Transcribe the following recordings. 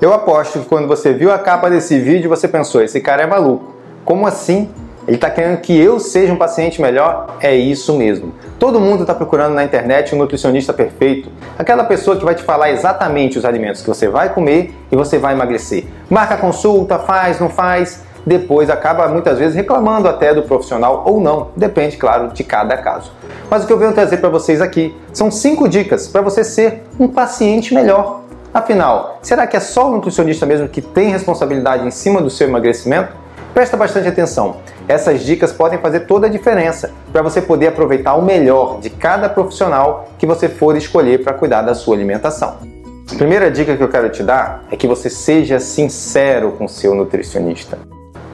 Eu aposto que quando você viu a capa desse vídeo, você pensou: esse cara é maluco. Como assim? Ele está querendo que eu seja um paciente melhor? É isso mesmo. Todo mundo está procurando na internet um nutricionista perfeito, aquela pessoa que vai te falar exatamente os alimentos que você vai comer e você vai emagrecer. Marca consulta, faz, não faz, depois acaba muitas vezes reclamando até do profissional ou não, depende, claro, de cada caso. Mas o que eu venho trazer para vocês aqui são cinco dicas para você ser um paciente melhor. Afinal, será que é só o nutricionista mesmo que tem responsabilidade em cima do seu emagrecimento? Presta bastante atenção. Essas dicas podem fazer toda a diferença para você poder aproveitar o melhor de cada profissional que você for escolher para cuidar da sua alimentação. A primeira dica que eu quero te dar é que você seja sincero com seu nutricionista.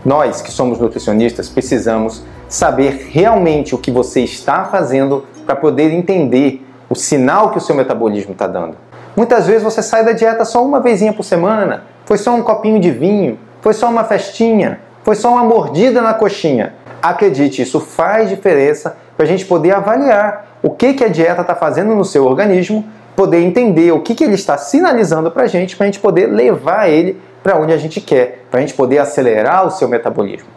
Nós que somos nutricionistas precisamos saber realmente o que você está fazendo para poder entender o sinal que o seu metabolismo está dando. Muitas vezes você sai da dieta só uma vezinha por semana, foi só um copinho de vinho, foi só uma festinha, foi só uma mordida na coxinha. Acredite, isso faz diferença para a gente poder avaliar o que, que a dieta está fazendo no seu organismo, poder entender o que, que ele está sinalizando para a gente, para a gente poder levar ele para onde a gente quer, para a gente poder acelerar o seu metabolismo.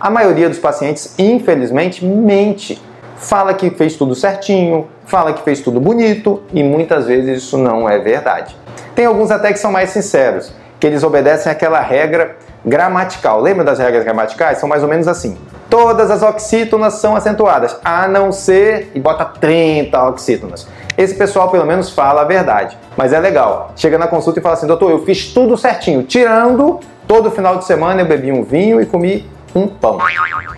A maioria dos pacientes, infelizmente, mente. Fala que fez tudo certinho, fala que fez tudo bonito e muitas vezes isso não é verdade. Tem alguns até que são mais sinceros, que eles obedecem aquela regra gramatical. Lembra das regras gramaticais? São mais ou menos assim. Todas as oxítonas são acentuadas, a não ser e bota 30 oxítonas. Esse pessoal pelo menos fala a verdade, mas é legal. Chega na consulta e fala assim: "Doutor, eu fiz tudo certinho, tirando todo final de semana eu bebi um vinho e comi um pão".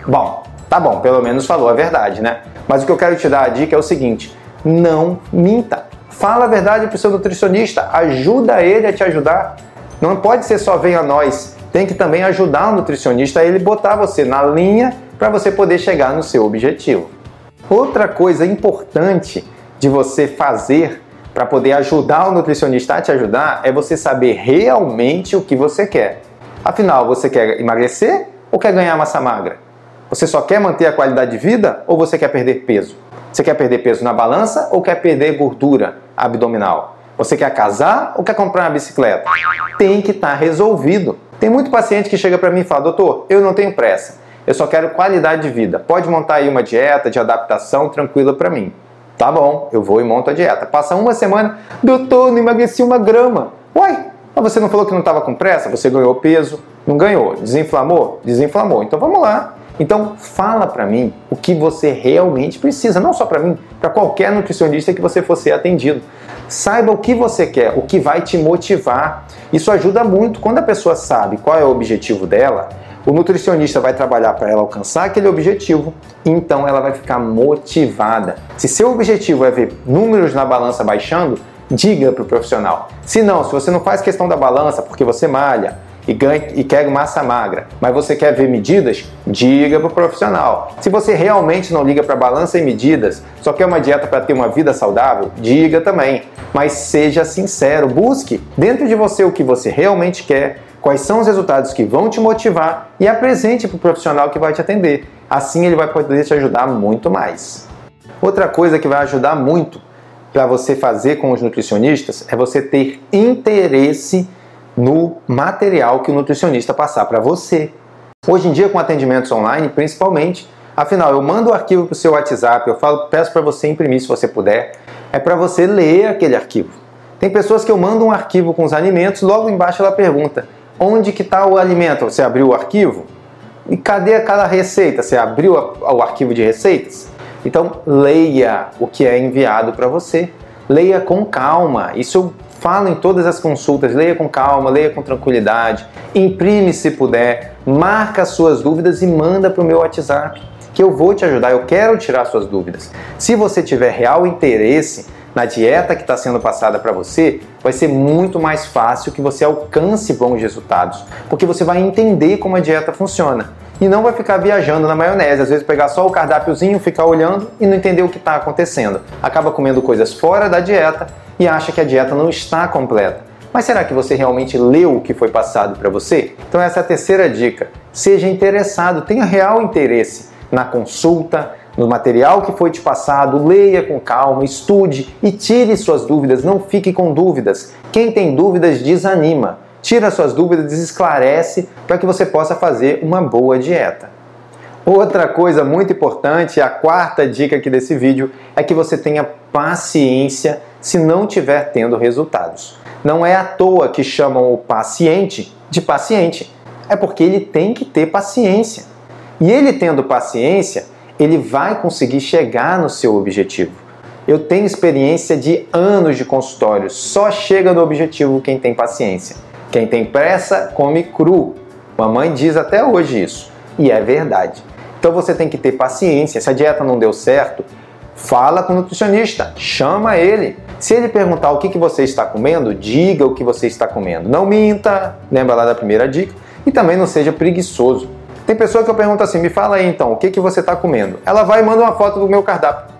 Bom, tá bom, pelo menos falou a verdade, né? Mas o que eu quero te dar a dica é o seguinte: não minta. Fala a verdade para o seu nutricionista, ajuda ele a te ajudar. Não pode ser só venha a nós tem que também ajudar o nutricionista a ele botar você na linha para você poder chegar no seu objetivo. Outra coisa importante de você fazer para poder ajudar o nutricionista a te ajudar é você saber realmente o que você quer. Afinal, você quer emagrecer ou quer ganhar massa magra? Você só quer manter a qualidade de vida ou você quer perder peso? Você quer perder peso na balança ou quer perder gordura abdominal? Você quer casar ou quer comprar uma bicicleta? Tem que estar tá resolvido. Tem muito paciente que chega para mim e fala: Doutor, eu não tenho pressa, eu só quero qualidade de vida. Pode montar aí uma dieta de adaptação tranquila para mim. Tá bom, eu vou e monto a dieta. Passa uma semana, doutor, não emagreci uma grama. Uai, mas você não falou que não estava com pressa? Você ganhou peso? Não ganhou. Desinflamou? Desinflamou. Então vamos lá. Então fala para mim o que você realmente precisa, não só para mim, para qualquer nutricionista que você for ser atendido. Saiba o que você quer, o que vai te motivar. Isso ajuda muito quando a pessoa sabe qual é o objetivo dela. O nutricionista vai trabalhar para ela alcançar aquele objetivo, então ela vai ficar motivada. Se seu objetivo é ver números na balança baixando, diga para o profissional. Se não, se você não faz questão da balança porque você malha, e, ganha, e quer massa magra, mas você quer ver medidas, diga para o profissional. Se você realmente não liga para balança e medidas, só quer uma dieta para ter uma vida saudável, diga também. Mas seja sincero, busque dentro de você o que você realmente quer, quais são os resultados que vão te motivar e apresente para o profissional que vai te atender. Assim ele vai poder te ajudar muito mais. Outra coisa que vai ajudar muito para você fazer com os nutricionistas é você ter interesse no material que o nutricionista passar para você. Hoje em dia, com atendimentos online, principalmente, afinal, eu mando o arquivo para o seu WhatsApp, eu falo, peço para você imprimir se você puder, é para você ler aquele arquivo. Tem pessoas que eu mando um arquivo com os alimentos, logo embaixo ela pergunta: onde que está o alimento? Você abriu o arquivo? E cadê aquela receita? Você abriu o arquivo de receitas? Então leia o que é enviado para você. Leia com calma. Isso Fala em todas as consultas, leia com calma, leia com tranquilidade, imprime se puder, marca suas dúvidas e manda para o meu WhatsApp, que eu vou te ajudar, eu quero tirar suas dúvidas. Se você tiver real interesse na dieta que está sendo passada para você, vai ser muito mais fácil que você alcance bons resultados, porque você vai entender como a dieta funciona e não vai ficar viajando na maionese, às vezes pegar só o cardápiozinho, ficar olhando e não entender o que está acontecendo. Acaba comendo coisas fora da dieta e acha que a dieta não está completa. Mas será que você realmente leu o que foi passado para você? Então essa é a terceira dica. Seja interessado, tenha real interesse na consulta, no material que foi te passado, leia com calma, estude e tire suas dúvidas, não fique com dúvidas. Quem tem dúvidas desanima. tira suas dúvidas, esclarece para que você possa fazer uma boa dieta. Outra coisa muito importante, a quarta dica aqui desse vídeo, é que você tenha paciência se não estiver tendo resultados. Não é à toa que chamam o paciente de paciente, é porque ele tem que ter paciência. E ele tendo paciência, ele vai conseguir chegar no seu objetivo. Eu tenho experiência de anos de consultório, só chega no objetivo quem tem paciência. Quem tem pressa, come cru. Mamãe diz até hoje isso, e é verdade. Então você tem que ter paciência. Se a dieta não deu certo, fala com o nutricionista, chama ele. Se ele perguntar o que, que você está comendo, diga o que você está comendo. Não minta, lembra lá da primeira dica, e também não seja preguiçoso. Tem pessoa que eu pergunto assim: me fala aí então, o que, que você está comendo? Ela vai e manda uma foto do meu cardápio.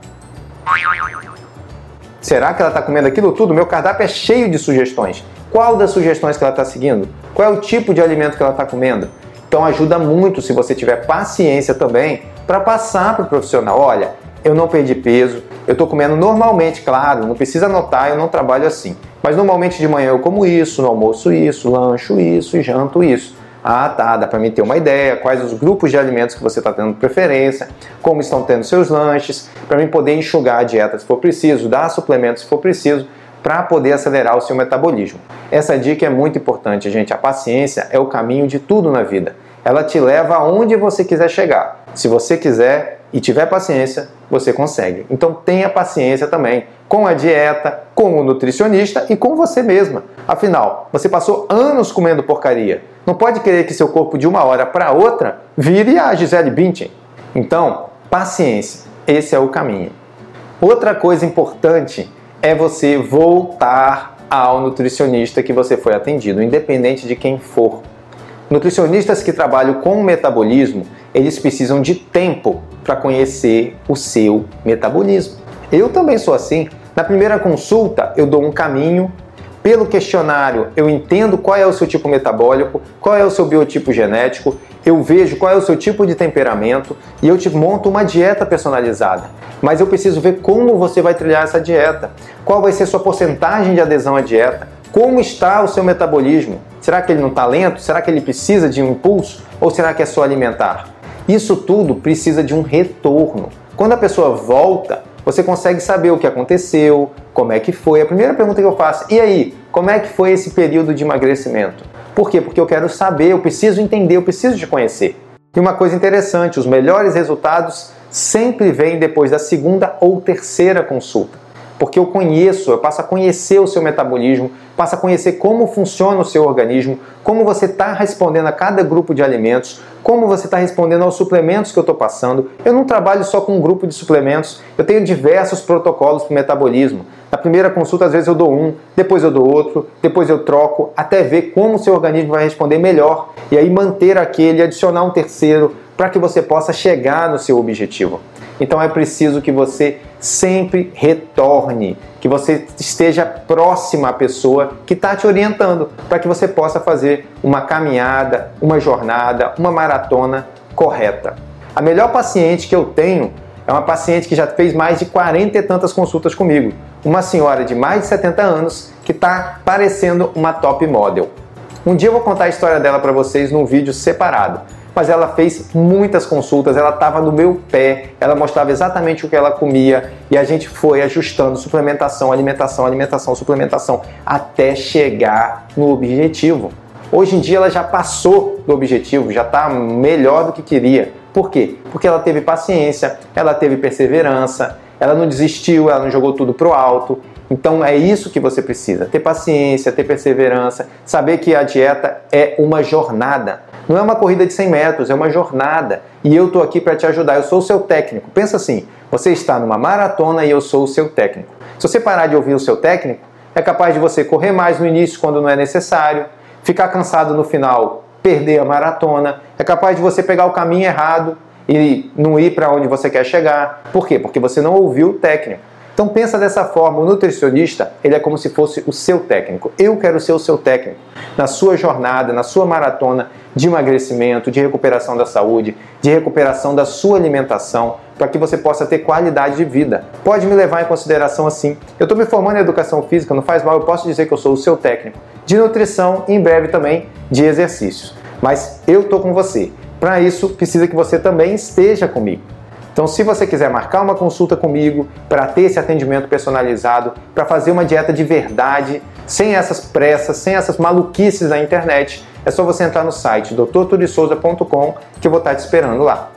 Será que ela está comendo aquilo tudo? Meu cardápio é cheio de sugestões. Qual das sugestões que ela está seguindo? Qual é o tipo de alimento que ela está comendo? Então ajuda muito se você tiver paciência também para passar para o profissional. Olha, eu não perdi peso, eu estou comendo normalmente, claro, não precisa anotar, eu não trabalho assim. Mas normalmente de manhã eu como isso, no almoço isso, lancho isso e janto isso. Ah, tá, dá para mim ter uma ideia, quais os grupos de alimentos que você está tendo preferência, como estão tendo seus lanches, para mim poder enxugar a dieta se for preciso, dar suplementos se for preciso, para poder acelerar o seu metabolismo. Essa dica é muito importante, gente. A paciência é o caminho de tudo na vida. Ela te leva aonde você quiser chegar. Se você quiser e tiver paciência, você consegue. Então tenha paciência também com a dieta, com o nutricionista e com você mesma. Afinal, você passou anos comendo porcaria. Não pode querer que seu corpo de uma hora para outra vire a Gisele Bündchen. Então, paciência. Esse é o caminho. Outra coisa importante é você voltar ao nutricionista que você foi atendido, independente de quem for. Nutricionistas que trabalham com metabolismo, eles precisam de tempo para conhecer o seu metabolismo. Eu também sou assim. Na primeira consulta, eu dou um caminho. Pelo questionário, eu entendo qual é o seu tipo metabólico, qual é o seu biotipo genético, eu vejo qual é o seu tipo de temperamento e eu te monto uma dieta personalizada. Mas eu preciso ver como você vai trilhar essa dieta, qual vai ser sua porcentagem de adesão à dieta, como está o seu metabolismo. Será que ele não está lento? Será que ele precisa de um impulso? Ou será que é só alimentar? Isso tudo precisa de um retorno. Quando a pessoa volta, você consegue saber o que aconteceu, como é que foi. A primeira pergunta que eu faço, e aí, como é que foi esse período de emagrecimento? Por quê? Porque eu quero saber, eu preciso entender, eu preciso te conhecer. E uma coisa interessante, os melhores resultados sempre vêm depois da segunda ou terceira consulta porque eu conheço, eu passo a conhecer o seu metabolismo, passo a conhecer como funciona o seu organismo, como você está respondendo a cada grupo de alimentos, como você está respondendo aos suplementos que eu estou passando. Eu não trabalho só com um grupo de suplementos, eu tenho diversos protocolos para o metabolismo. Na primeira consulta, às vezes eu dou um, depois eu dou outro, depois eu troco, até ver como o seu organismo vai responder melhor e aí manter aquele, adicionar um terceiro para que você possa chegar no seu objetivo. Então é preciso que você sempre retorne, que você esteja próxima à pessoa que está te orientando, para que você possa fazer uma caminhada, uma jornada, uma maratona correta. A melhor paciente que eu tenho é uma paciente que já fez mais de 40 e tantas consultas comigo. Uma senhora de mais de 70 anos que está parecendo uma top model. Um dia eu vou contar a história dela para vocês num vídeo separado mas ela fez muitas consultas, ela estava no meu pé, ela mostrava exatamente o que ela comia e a gente foi ajustando suplementação, alimentação, alimentação, suplementação até chegar no objetivo. Hoje em dia ela já passou do objetivo, já está melhor do que queria. Por quê? Porque ela teve paciência, ela teve perseverança, ela não desistiu, ela não jogou tudo pro alto. Então é isso que você precisa: ter paciência, ter perseverança, saber que a dieta é uma jornada. Não é uma corrida de 100 metros, é uma jornada. E eu estou aqui para te ajudar. Eu sou o seu técnico. Pensa assim: você está numa maratona e eu sou o seu técnico. Se você parar de ouvir o seu técnico, é capaz de você correr mais no início quando não é necessário, ficar cansado no final, perder a maratona, é capaz de você pegar o caminho errado e não ir para onde você quer chegar. Por quê? Porque você não ouviu o técnico. Então pensa dessa forma, o nutricionista, ele é como se fosse o seu técnico. Eu quero ser o seu técnico na sua jornada, na sua maratona de emagrecimento, de recuperação da saúde, de recuperação da sua alimentação, para que você possa ter qualidade de vida. Pode me levar em consideração assim. Eu estou me formando em educação física, não faz mal, eu posso dizer que eu sou o seu técnico. de nutrição e em breve também de exercícios. Mas eu tô com você. Para isso, precisa que você também esteja comigo. Então, se você quiser marcar uma consulta comigo para ter esse atendimento personalizado, para fazer uma dieta de verdade, sem essas pressas, sem essas maluquices da internet, é só você entrar no site doutorturisouza.com que eu vou estar te esperando lá.